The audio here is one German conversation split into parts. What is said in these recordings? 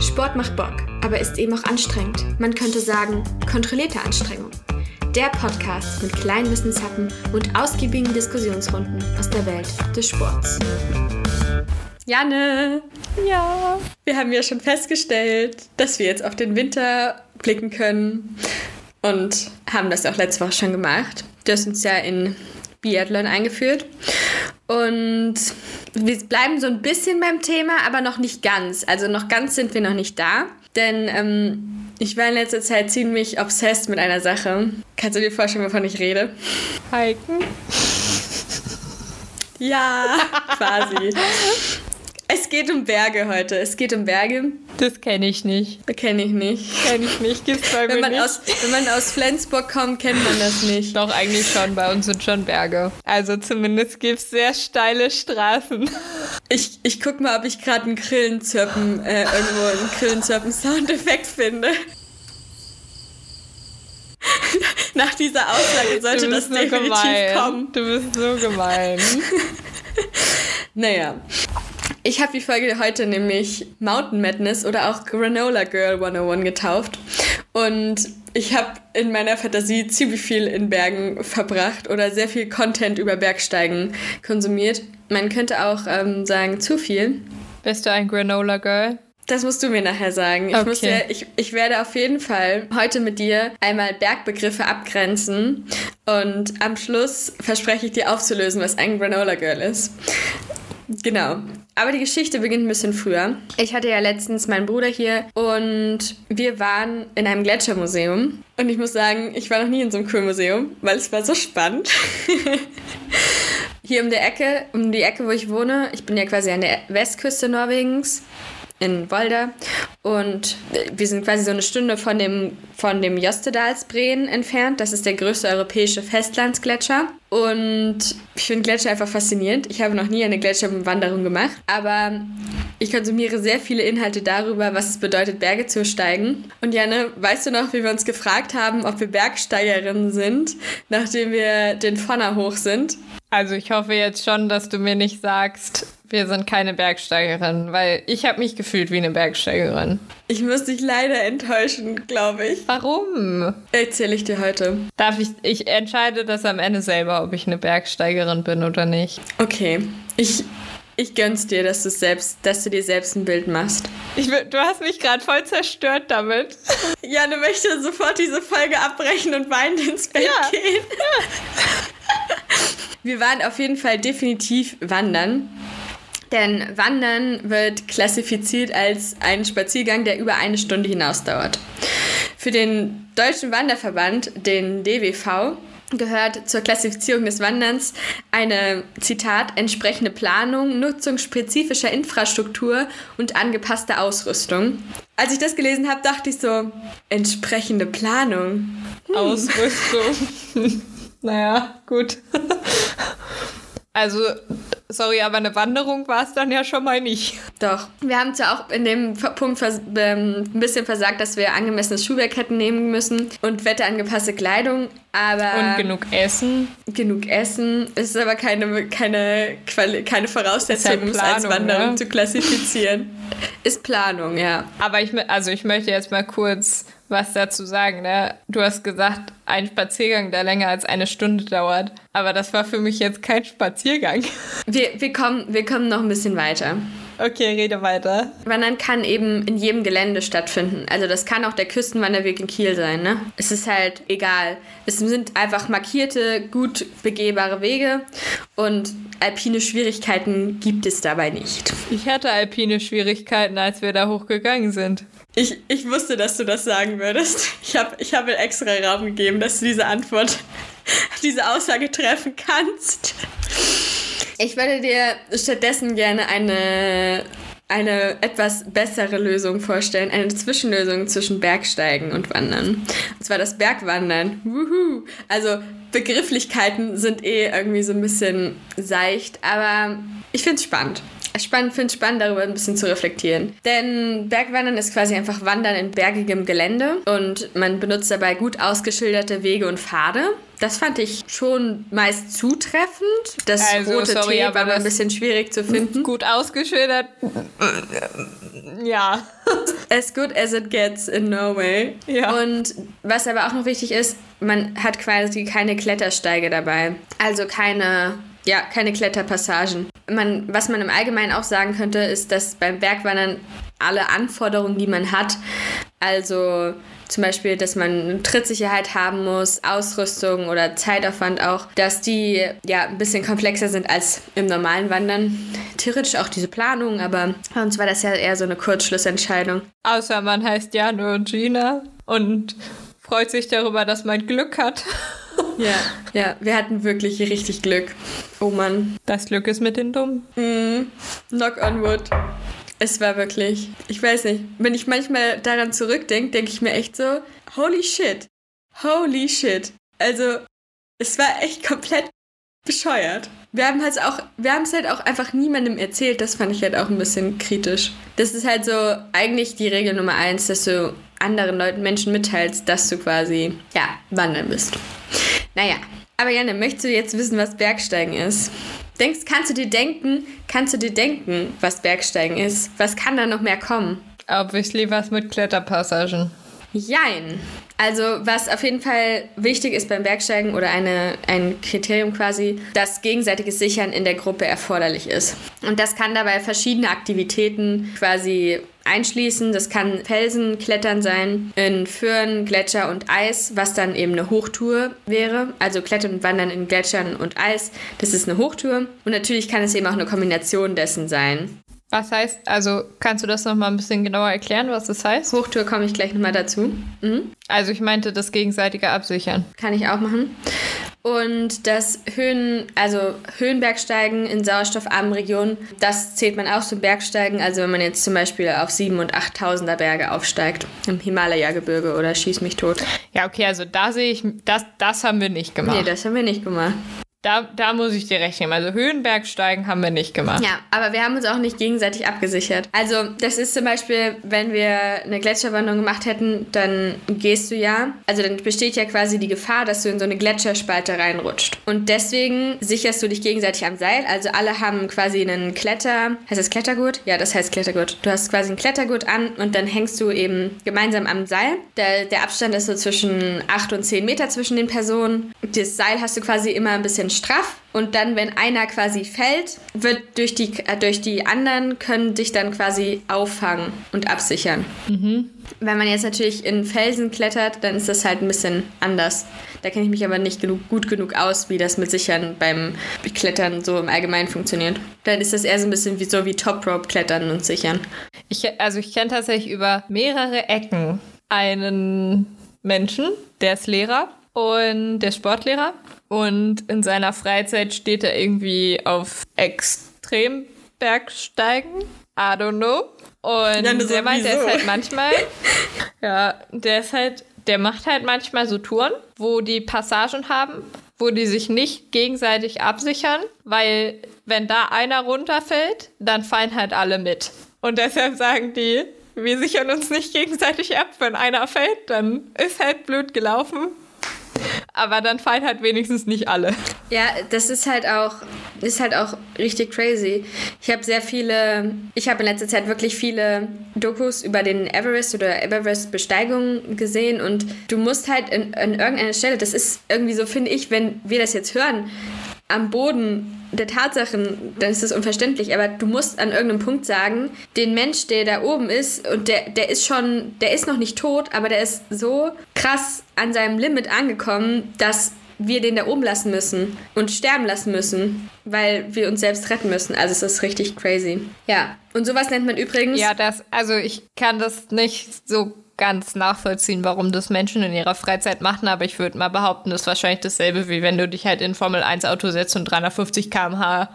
Sport macht Bock, aber ist eben auch anstrengend. Man könnte sagen, kontrollierte Anstrengung. Der Podcast mit kleinen Wissenshappen und ausgiebigen Diskussionsrunden aus der Welt des Sports. Janne! Ja. Wir haben ja schon festgestellt, dass wir jetzt auf den Winter blicken können und haben das auch letzte Woche schon gemacht. Du hast uns ja in Biathlon eingeführt. Und wir bleiben so ein bisschen beim Thema, aber noch nicht ganz. Also noch ganz sind wir noch nicht da. Denn ähm, ich war in letzter Zeit ziemlich obsessed mit einer Sache. Kannst du dir vorstellen, wovon ich rede? Hiken. Ja, quasi. Es geht um Berge heute. Es geht um Berge. Das kenne ich nicht. Kenne ich nicht. Kenne ich nicht. Gibt's bei Wenn mir man, nicht. aus, wenn man aus Flensburg kommt, kennt man das nicht. Doch, eigentlich schon. Bei uns sind schon Berge. Also zumindest gibt's sehr steile Straßen. Ich, ich guck mal, ob ich gerade einen Grillenzirpen, äh, irgendwo einen Grillenzirpen-Soundeffekt finde. Nach dieser Aussage sollte Du das bist so definitiv gemein. kommen. Du bist so gemein. Naja. Ich habe die Folge heute nämlich Mountain Madness oder auch Granola Girl 101 getauft. Und ich habe in meiner Fantasie ziemlich viel in Bergen verbracht oder sehr viel Content über Bergsteigen konsumiert. Man könnte auch ähm, sagen, zu viel. Bist du ein Granola Girl? Das musst du mir nachher sagen. Ich, Okay. muss dir, ich, ich werde auf jeden Fall heute mit dir einmal Bergbegriffe abgrenzen und am Schluss verspreche ich dir aufzulösen, was ein Granola Girl ist. Genau. Aber die Geschichte beginnt ein bisschen früher. Ich hatte ja letztens meinen Bruder hier und wir waren in einem Gletschermuseum. Und ich muss sagen, ich war noch nie in so einem coolen Museum, weil es war so spannend. Hier um die Ecke, um die Ecke, wo ich wohne, ich bin ja quasi an der Westküste Norwegens in Volda und wir sind quasi so eine Stunde von dem, von dem Jostedalsbreen entfernt. Das ist der größte europäische Festlandsgletscher und ich finde Gletscher einfach faszinierend. Ich habe noch nie eine Gletscherwanderung gemacht, aber ich konsumiere sehr viele Inhalte darüber, was es bedeutet, Berge zu steigen. Und Janne, weißt du noch, wie wir uns gefragt haben, ob wir Bergsteigerinnen sind, nachdem wir den Fonner hoch sind? Also ich hoffe jetzt schon, dass du mir nicht sagst, wir sind keine Bergsteigerin, weil ich habe mich gefühlt wie eine Bergsteigerin. Ich muss dich leider enttäuschen, glaube ich. Warum? Erzähle ich dir heute. Darf ich, ich entscheide das am Ende selber, ob ich eine Bergsteigerin bin oder nicht. Okay, ich, ich gönn's dir, dass du selbst, dass du dir selbst ein Bild machst. Ich, du hast mich gerade voll zerstört damit. Janne möchte sofort diese Folge abbrechen und weinend ins Bett Ja. gehen. Wir waren auf jeden Fall definitiv wandern. Denn Wandern wird klassifiziert als ein Spaziergang, der über eine Stunde hinaus dauert. Für den Deutschen Wanderverband, den DWV, gehört zur Klassifizierung des Wanderns eine, Zitat, entsprechende Planung, Nutzung spezifischer Infrastruktur und angepasste Ausrüstung. Als ich das gelesen habe, dachte ich so, entsprechende Planung. Ausrüstung. naja, gut. Also, sorry, aber eine Wanderung war es dann ja schon mal nicht. Doch. Wir haben zwar auch in dem Punkt ähm, ein bisschen versagt, dass wir angemessenes Schuhwerk hätten nehmen müssen und wetterangepasste Kleidung, aber Und genug Essen. genug Essen. Es ist aber keine, keine, Quali keine Voraussetzung, halt um es als Planung, Wanderung ne? zu klassifizieren. ist Planung, ja. Aber ich, also ich möchte jetzt mal kurz was dazu sagen. Ne? Du hast gesagt, ein Spaziergang, der länger als eine Stunde dauert. Aber das war für mich jetzt kein Spaziergang. Wir, wir, kommen, wir kommen noch ein bisschen weiter. Okay, rede weiter. Wandern kann eben in jedem Gelände stattfinden. Also das kann auch der Küstenwanderweg in Kiel sein, ne? Es ist halt egal. Es sind einfach markierte, gut begehbare Wege und alpine Schwierigkeiten gibt es dabei nicht. Ich hatte alpine Schwierigkeiten, als wir da hochgegangen sind. Ich, ich wusste, dass du das sagen würdest. Ich habe ich hab extra Raum gegeben, dass du diese Antwort, diese Aussage treffen kannst. Ich würde dir stattdessen gerne eine, eine etwas bessere Lösung vorstellen, eine Zwischenlösung zwischen Bergsteigen und Wandern. Und zwar das Bergwandern. Wuhu. Also Begrifflichkeiten sind eh irgendwie so ein bisschen seicht, aber ich finde es spannend. Spannend, finde spannend, darüber ein bisschen zu reflektieren. Denn Bergwandern ist quasi einfach Wandern in bergigem Gelände und man benutzt dabei gut ausgeschilderte Wege und Pfade. Das fand ich schon meist zutreffend. Das Also, rote sorry, T aber war mir ein bisschen schwierig zu finden. Gut ausgeschildert. Ja. as good as it gets in Norway. Ja. Und was aber auch noch wichtig ist, man hat quasi keine Klettersteige dabei. Also keine, ja, keine Kletterpassagen. Man, was man im Allgemeinen auch sagen könnte, ist, dass beim Bergwandern alle Anforderungen, die man hat, also zum Beispiel, dass man Trittsicherheit haben muss, Ausrüstung oder Zeitaufwand auch, dass die ja ein bisschen komplexer sind als im normalen Wandern. Theoretisch auch diese Planung, aber bei uns war das ja eher so eine Kurzschlussentscheidung. Außer man heißt Jano und Gina und freut sich darüber, dass man Glück hat. Ja, ja, wir hatten wirklich richtig Glück. Oh Mann. Das Glück ist mit den Dummen. Mm, knock on wood. Es war wirklich, ich weiß nicht, wenn ich manchmal daran zurückdenke, denke ich mir echt so, holy shit, holy shit. Also, es war echt komplett bescheuert. Wir haben halt auch, wir haben es halt auch einfach niemandem erzählt, das fand ich halt auch ein bisschen kritisch. Das ist halt so eigentlich die Regel Nummer eins, dass du anderen Leuten, Menschen mitteilst, dass du quasi, ja, wandern bist. Naja, aber Janne, möchtest du jetzt wissen, was Bergsteigen ist? Denkst, kannst du dir denken, kannst du dir denken, was Bergsteigen ist? Was kann da noch mehr kommen? Obviously was mit Kletterpassagen. Jein. Also was auf jeden Fall wichtig ist beim Bergsteigen oder eine, ein Kriterium quasi, dass gegenseitiges Sichern in der Gruppe erforderlich ist. Und das kann dabei verschiedene Aktivitäten quasi einschließen. Das kann Felsenklettern sein, in Föhren, Gletscher und Eis, was dann eben eine Hochtour wäre. Also Klettern und Wandern in Gletschern und Eis, das ist eine Hochtour. Und natürlich kann es eben auch eine Kombination dessen sein. Was heißt, also kannst du das nochmal ein bisschen genauer erklären, was das heißt? Hochtour komme ich gleich nochmal dazu. Mhm. Also ich meinte das gegenseitige Absichern. Kann ich auch machen. Und das Höhen, also Höhenbergsteigen in sauerstoffarmen Regionen, das zählt man auch zum Bergsteigen. Also wenn man jetzt zum Beispiel auf 7.000 und 8.000er Berge aufsteigt, im Himalaya-Gebirge oder Schieß mich tot. Ja, okay, also da sehe ich, das, das haben wir nicht gemacht. Nee, das haben wir nicht gemacht. Da, da muss ich dir recht geben. Also Höhenbergsteigen haben wir nicht gemacht. Ja, aber wir haben uns auch nicht gegenseitig abgesichert. Also das ist zum Beispiel, wenn wir eine Gletscherwanderung gemacht hätten, dann gehst du ja, also dann besteht ja quasi die Gefahr, dass du in so eine Gletscherspalte reinrutscht. Und deswegen sicherst du dich gegenseitig am Seil. Also alle haben quasi einen Kletter, heißt das Klettergurt? Ja, das heißt Klettergurt. Du hast quasi einen Klettergurt an und dann hängst du eben gemeinsam am Seil. Der, der Abstand ist so zwischen 8 und 10 Meter zwischen den Personen. Das Seil hast du quasi immer ein bisschen straff und dann, wenn einer quasi fällt, wird durch die, äh, durch die anderen können dich dann quasi auffangen und absichern. Mhm. Wenn man jetzt natürlich in Felsen klettert, dann ist das halt ein bisschen anders. Da kenne ich mich aber nicht genug, gut genug aus, wie das mit Sichern beim Klettern so im Allgemeinen funktioniert. Dann ist das eher so ein bisschen wie so wie Top Rope klettern und sichern. Ich, also ich kenne tatsächlich über mehrere Ecken einen Menschen, der ist Lehrer und der Sportlehrer und in seiner Freizeit steht er irgendwie auf Extrembergsteigen. I don't know. Und ja, der meint, der ist halt manchmal, ja, der ist halt, der macht halt manchmal so Touren, wo die Passagen haben, wo die sich nicht gegenseitig absichern, weil wenn da einer runterfällt, dann fallen halt alle mit. Und deshalb sagen die, wir sichern uns nicht gegenseitig ab. Wenn einer fällt, dann ist halt blöd gelaufen. Aber dann fallen halt wenigstens nicht alle. Ja, das ist halt auch, ist halt auch richtig crazy. Ich habe sehr viele, ich habe in letzter Zeit wirklich viele Dokus über den Everest oder Everest-Besteigung gesehen und du musst halt in, in irgendeiner Stelle, das ist irgendwie so, finde ich, wenn wir das jetzt hören, am Boden der Tatsachen, dann ist das unverständlich, aber du musst an irgendeinem Punkt sagen, den Mensch, der da oben ist und der, der ist schon, der ist noch nicht tot, aber der ist so krass an seinem Limit angekommen, dass wir den da oben lassen müssen und sterben lassen müssen, weil wir uns selbst retten müssen. Also es ist richtig crazy. Ja, und sowas nennt man übrigens. Ja, das, also ich kann das nicht so ganz nachvollziehen, warum das Menschen in ihrer Freizeit machen, aber ich würde mal behaupten, das ist wahrscheinlich dasselbe, wie wenn du dich halt in Formel 1 Auto setzt und 350 km/h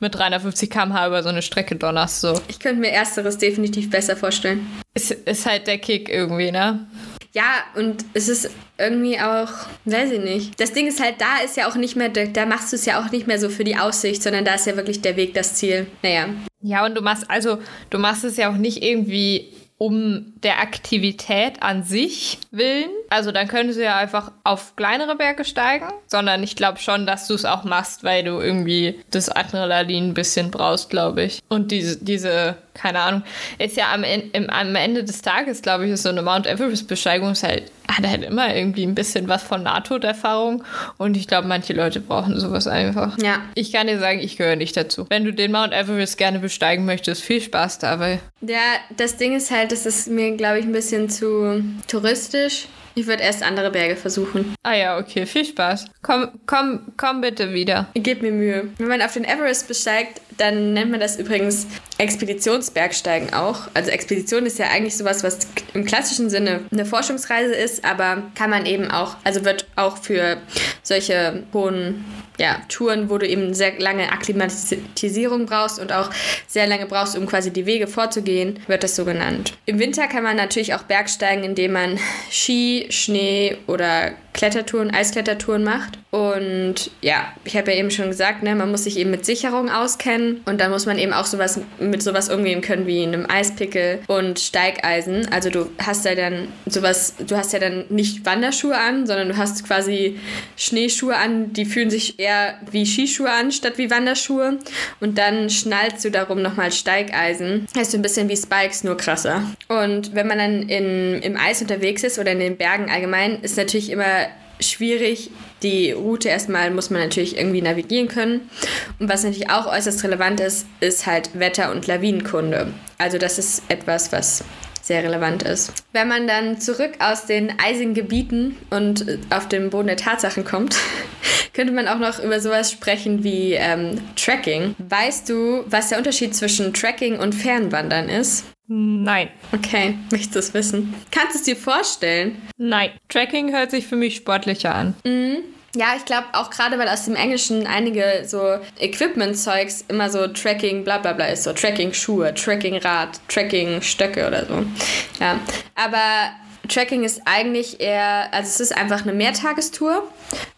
mit 350 km/h über so eine Strecke donnerst. So. Ich könnte mir Ersteres definitiv besser vorstellen. Ist, ist halt der Kick irgendwie, ne? Ja, und es ist irgendwie auch, weiß ich nicht. Das Ding ist halt, da ist ja auch nicht mehr, da machst du es ja auch nicht mehr so für die Aussicht, sondern da ist ja wirklich der Weg das Ziel. Naja. Ja, und du machst, also, du machst es ja auch nicht irgendwie um der Aktivität an sich willen. Also dann könntest du ja einfach auf kleinere Berge steigen, sondern ich glaube schon, dass du es auch machst, weil du irgendwie das Adrenalin ein bisschen brauchst, glaube ich. Und diese, diese, keine Ahnung, ist ja am, am Ende des Tages, glaube ich, ist so eine Mount Everest-Besteigung halt, hat halt immer irgendwie ein bisschen was von NATO-Erfahrung. Und ich glaube, manche Leute brauchen sowas einfach. Ja. Ich kann dir sagen, ich gehöre nicht dazu. Wenn du den Mount Everest gerne besteigen möchtest, viel Spaß dabei. Ja, das Ding ist halt, das ist mir, glaube ich, ein bisschen zu touristisch. Ich würde erst andere Berge versuchen. Ah ja, okay, viel Spaß. Komm, komm, komm bitte wieder. Gib mir Mühe. Wenn man auf den Everest besteigt, dann nennt man das übrigens Expeditionsbergsteigen auch. Also Expedition ist ja eigentlich sowas, was im klassischen Sinne eine Forschungsreise ist, aber kann man eben auch, also wird auch für solche hohen ja, Touren, wo du eben sehr lange Akklimatisierung brauchst und auch sehr lange brauchst, um quasi die Wege vorzugehen, wird das so genannt. Im Winter kann man natürlich auch Bergsteigen, indem man Ski, Schnee oder Klettertouren, Eisklettertouren macht. Und ja, ich habe ja eben schon gesagt, ne, man muss sich eben mit Sicherung auskennen und dann muss man eben auch sowas mit sowas umgehen können wie einem Eispickel und Steigeisen. Also du hast ja dann sowas, du hast ja dann nicht Wanderschuhe an, sondern du hast quasi Schneeschuhe an, die fühlen sich eher wie Skischuhe an statt wie Wanderschuhe. Und dann schnallst du darum nochmal Steigeisen. Ist so ein bisschen wie Spikes, nur krasser. Und wenn man dann in, im Eis unterwegs ist oder in den Bergen allgemein, ist natürlich immer schwierig. Die Route erstmal muss man natürlich irgendwie navigieren können. Und was natürlich auch äußerst relevant ist, ist halt Wetter- und Lawinenkunde. Also das ist etwas, was sehr relevant ist. Wenn man dann zurück aus den eisigen Gebieten und auf den Boden der Tatsachen kommt, könnte man auch noch über sowas sprechen wie ähm, Tracking. Weißt du, was der Unterschied zwischen Tracking und Fernwandern ist? Nein. Okay, möchtest du es wissen? Kannst du es dir vorstellen? Nein. Tracking hört sich für mich sportlicher an. Mhm. Ja, ich glaube auch gerade, weil aus dem Englischen einige so Equipment-Zeugs immer so Tracking bla bla bla ist. So Tracking-Schuhe, Tracking-Rad, Tracking-Stöcke oder so. Ja, aber Tracking ist eigentlich eher, also es ist einfach eine Mehrtagestour,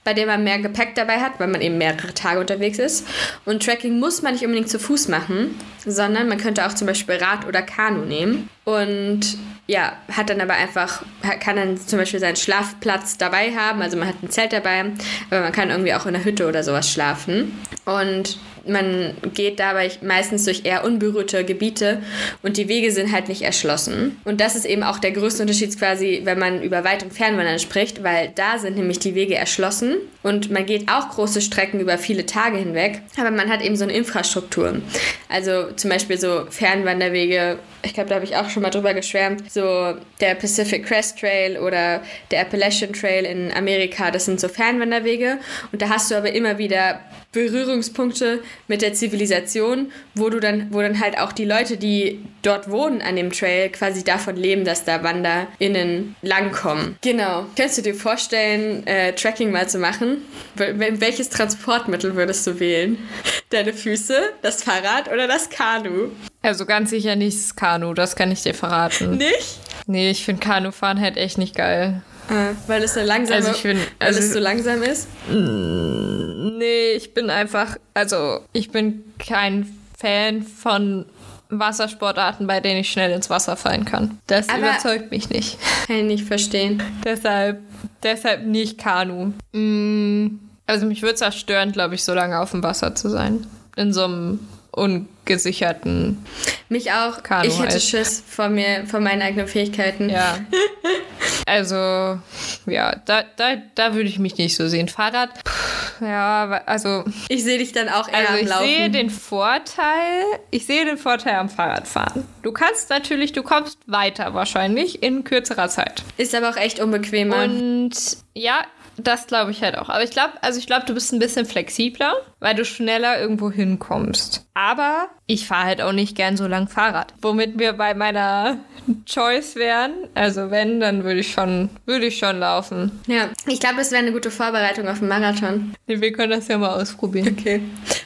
bei der man mehr Gepäck dabei hat, weil man eben mehrere Tage unterwegs ist. Und Tracking muss man nicht unbedingt zu Fuß machen, sondern man könnte auch zum Beispiel Rad oder Kanu nehmen. Und ja, hat dann aber einfach, kann dann zum Beispiel seinen Schlafplatz dabei haben. Also man hat ein Zelt dabei, aber man kann irgendwie auch in der Hütte oder sowas schlafen. Und man geht dabei meistens durch eher unberührte Gebiete und die Wege sind halt nicht erschlossen. Und das ist eben auch der größte Unterschied quasi, wenn man über Weit- und Fernwandern spricht, weil da sind nämlich die Wege erschlossen und man geht auch große Strecken über viele Tage hinweg, aber man hat eben so eine Infrastruktur. Also zum Beispiel so Fernwanderwege, ich glaube, da habe ich auch schon mal drüber geschwärmt, so der Pacific Crest Trail oder der Appalachian Trail in Amerika, das sind so Fernwanderwege und da hast du aber immer wieder Berührungspunkte mit der Zivilisation, wo du dann, wo dann halt auch die Leute, die dort wohnen an dem Trail, quasi davon leben, dass da WanderInnen langkommen. Genau. Könntest du dir vorstellen, äh, Tracking mal zu machen? Welches Transportmittel würdest du wählen? Deine Füße, das Fahrrad oder das Kanu? Also ganz sicher nicht das Kanu, das kann ich dir verraten. Nicht? Nee, ich finde Kanufahren halt echt nicht geil. Ah, weil es so langsam, also ich bin, also, weil es so langsam ist? Nee, ich bin einfach, also ich bin kein Fan von Wassersportarten, bei denen ich schnell ins Wasser fallen kann. Das Aber überzeugt mich nicht. Kann ich nicht verstehen. deshalb, deshalb nicht Kanu. Mm, also mich würde es auch stören, glaube ich, so lange auf dem Wasser zu sein. In so einem ungesicherten. Mich auch. Kanu ich hätte halt. Schiss vor mir, vor meinen eigenen Fähigkeiten. Ja. Also, ja, da, da, da würde ich mich nicht so sehen. Fahrrad, pff, ja, also. Ich sehe dich dann auch eher also am Laufen. Ich sehe den Vorteil, ich sehe den Vorteil am Fahrradfahren. Du kannst natürlich, du kommst weiter wahrscheinlich in kürzerer Zeit. Ist aber auch echt unbequemer. Und ja, das glaube ich halt auch. Aber ich glaube, also ich glaube, du bist ein bisschen flexibler, weil du schneller irgendwo hinkommst. Aber ich fahre halt auch nicht gern so lang Fahrrad. Womit wir bei meiner Choice wären. Also wenn, dann würde ich schon, würde ich schon laufen. Ja, ich glaube, das wäre eine gute Vorbereitung auf den Marathon. Wir können das ja mal ausprobieren. Okay.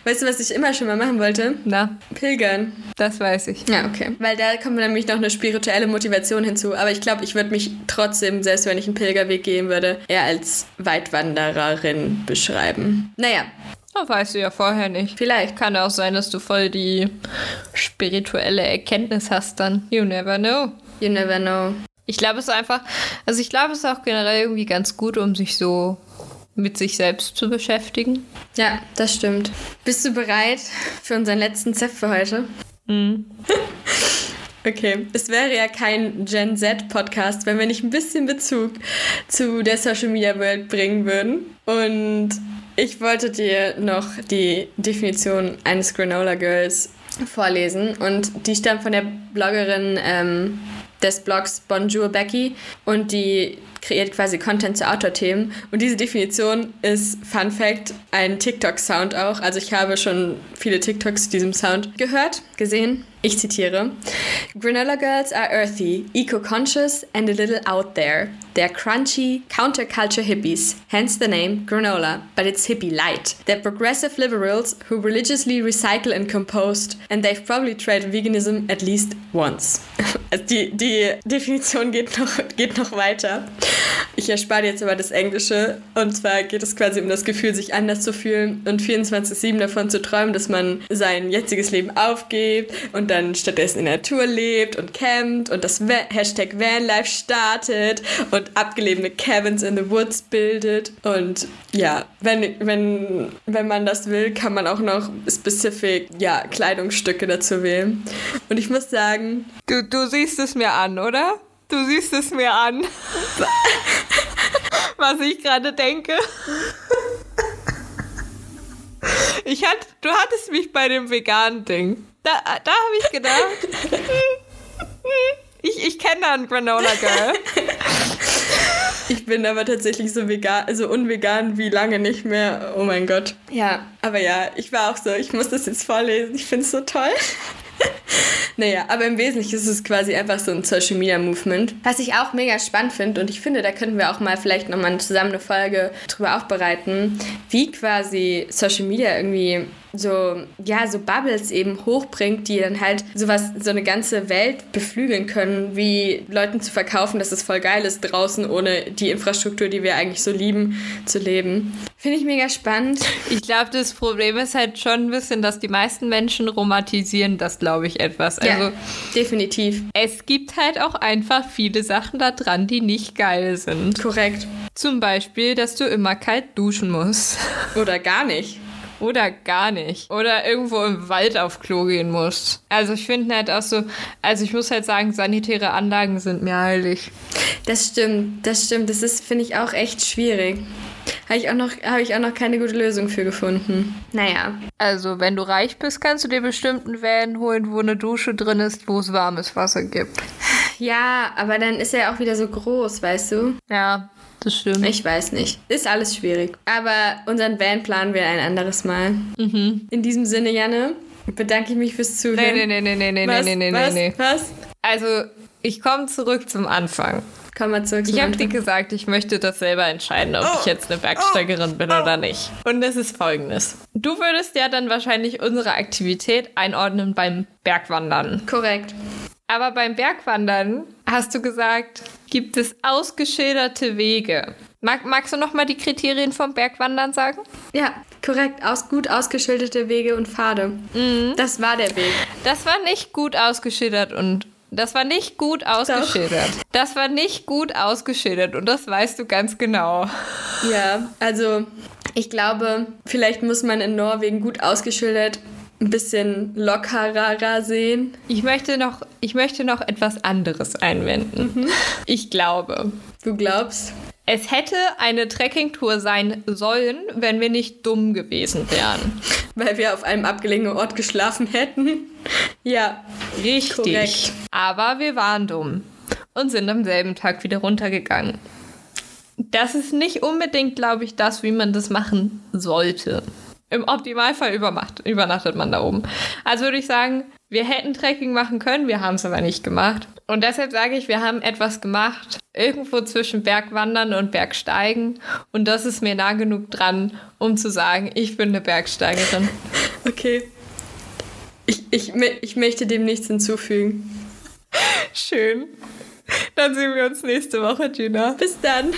Weißt du, was ich immer schon mal machen wollte? Na? Pilgern. Das weiß ich. Ja, okay. Weil da kommt nämlich noch eine spirituelle Motivation hinzu. Aber ich glaube, ich würde mich trotzdem, selbst wenn ich einen Pilgerweg gehen würde, eher als Weitwandererin beschreiben. Naja, das weißt du ja vorher nicht. Vielleicht. Kann auch sein, dass du voll die spirituelle Erkenntnis hast dann. You never know. you never know. Ich glaube, es einfach, also ich glaube, es ist auch generell irgendwie ganz gut, um sich so mit sich selbst zu beschäftigen. Ja, das stimmt. Bist du bereit für unseren letzten Zepf für heute? Mhm. Okay, es wäre ja kein Gen Z-Podcast, wenn wir nicht ein bisschen Bezug zu der Social Media Welt bringen würden. Und ich wollte dir noch die Definition eines Granola Girls vorlesen. Und die stammt von der Bloggerin ähm, des Blogs Bonjour Becky. Und die kreiert quasi Content zu Outdoor-Themen. Und diese Definition ist, Fun Fact, ein TikTok-Sound auch. Also ich habe schon viele TikToks zu diesem Sound gehört, gesehen. Ich zitiere: Granola girls are earthy, eco-conscious and a little out there. They're crunchy, counterculture hippies, hence the name granola, but it's hippie light. They're progressive liberals who religiously recycle and compost, and they've probably tried veganism at least once. Also die, die Definition geht noch, geht noch weiter. Ich erspare jetzt aber das Englische. Und zwar geht es quasi um das Gefühl, sich anders zu fühlen und 24-7 davon zu träumen, dass man sein jetziges Leben aufgibt und dann stattdessen in der Natur lebt und campt und das Hashtag Vanlife startet und abgelebene Cabins in the Woods bildet. Und ja, wenn, wenn, wenn man das will, kann man auch noch specific ja, Kleidungsstücke dazu wählen. Und ich muss sagen... Du, du siehst es mir an, oder? Du siehst es mir an. Was ich gerade denke. Ich hatte, du hattest mich bei dem veganen Ding. Da, da habe ich gedacht. Ich, ich kenne da einen Granola Girl. Ich bin aber tatsächlich so vegan, also unvegan wie lange nicht mehr. Oh mein Gott. Ja, aber ja, ich war auch so, ich muss das jetzt vorlesen. Ich finde es so toll. naja, aber im Wesentlichen ist es quasi einfach so ein Social Media Movement. Was ich auch mega spannend finde und ich finde, da könnten wir auch mal vielleicht nochmal zusammen eine Folge drüber aufbereiten, wie quasi Social Media irgendwie so, ja, so Bubbles eben hochbringt, die dann halt sowas, so eine ganze Welt beflügeln können, wie Leuten zu verkaufen, dass es voll geil ist, draußen ohne die Infrastruktur, die wir eigentlich so lieben, zu leben. Finde ich mega spannend. Ich glaube, das Problem ist halt schon ein bisschen, dass die meisten Menschen romantisieren das, glaube ich, etwas. Also, ja, definitiv. Es gibt halt auch einfach viele Sachen da dran, die nicht geil sind. Korrekt. Zum Beispiel, dass du immer kalt duschen musst. Oder gar nicht. Oder gar nicht. Oder irgendwo im Wald auf Klo gehen musst. Also ich finde halt auch so, also ich muss halt sagen, sanitäre Anlagen sind mir heilig. Das stimmt, das stimmt. Das ist, finde ich, auch echt schwierig. Habe ich, auch noch, hab ich auch noch keine gute Lösung für gefunden. Naja. Also, wenn du reich bist, kannst du dir bestimmt einen Van holen, wo eine Dusche drin ist, wo es warmes Wasser gibt. Ja, aber dann ist er auch wieder so groß, weißt du? Ja, das stimmt. Ich weiß nicht. Ist alles schwierig. Aber unseren Van planen wir ein anderes Mal. Mhm. In diesem Sinne, Janne, bedanke ich mich fürs Zuhören. Nee, nee, nee, nee, nee, was, nee, nee, was, nee. Was? Also, ich komme zurück zum Anfang. Komm mal zurück zum Ich habe dir gesagt, ich möchte das selber entscheiden, ob oh, ich jetzt eine Bergsteigerin oh, bin oder nicht. Und es ist folgendes. Du würdest ja dann wahrscheinlich unsere Aktivität einordnen beim Bergwandern. Korrekt. Aber beim Bergwandern hast du gesagt, gibt es ausgeschilderte Wege. Mag, magst du noch mal die Kriterien vom Bergwandern sagen? Ja, korrekt. Aus, gut ausgeschilderte Wege und Pfade. Mhm. Das war der Weg. Das war nicht gut ausgeschildert und das war nicht gut ausgeschildert. Doch. Das war nicht gut ausgeschildert und das weißt du ganz genau. Ja, also ich glaube, vielleicht muss man in Norwegen gut ausgeschildert ein bisschen lockerer sehen. Ich möchte noch, ich möchte noch etwas anderes einwenden. Mhm. Ich glaube. Du glaubst? Es hätte eine Trekkingtour sein sollen, wenn wir nicht dumm gewesen wären. Weil wir auf einem abgelegenen Ort geschlafen hätten. Ja. Richtig. Korrekt. Aber wir waren dumm und sind am selben Tag wieder runtergegangen. Das ist nicht unbedingt, glaube ich, das, wie man das machen sollte. Im Optimalfall übernachtet man da oben. Also würde ich sagen, wir hätten Trekking machen können, wir haben es aber nicht gemacht. Und deshalb sage ich, wir haben etwas gemacht, irgendwo zwischen Bergwandern und Bergsteigen. Und das ist mir nah genug dran, um zu sagen, ich bin eine Bergsteigerin. Okay. Ich, ich, ich möchte dem nichts hinzufügen. Schön. Dann sehen wir uns nächste Woche, Gina. Bis dann.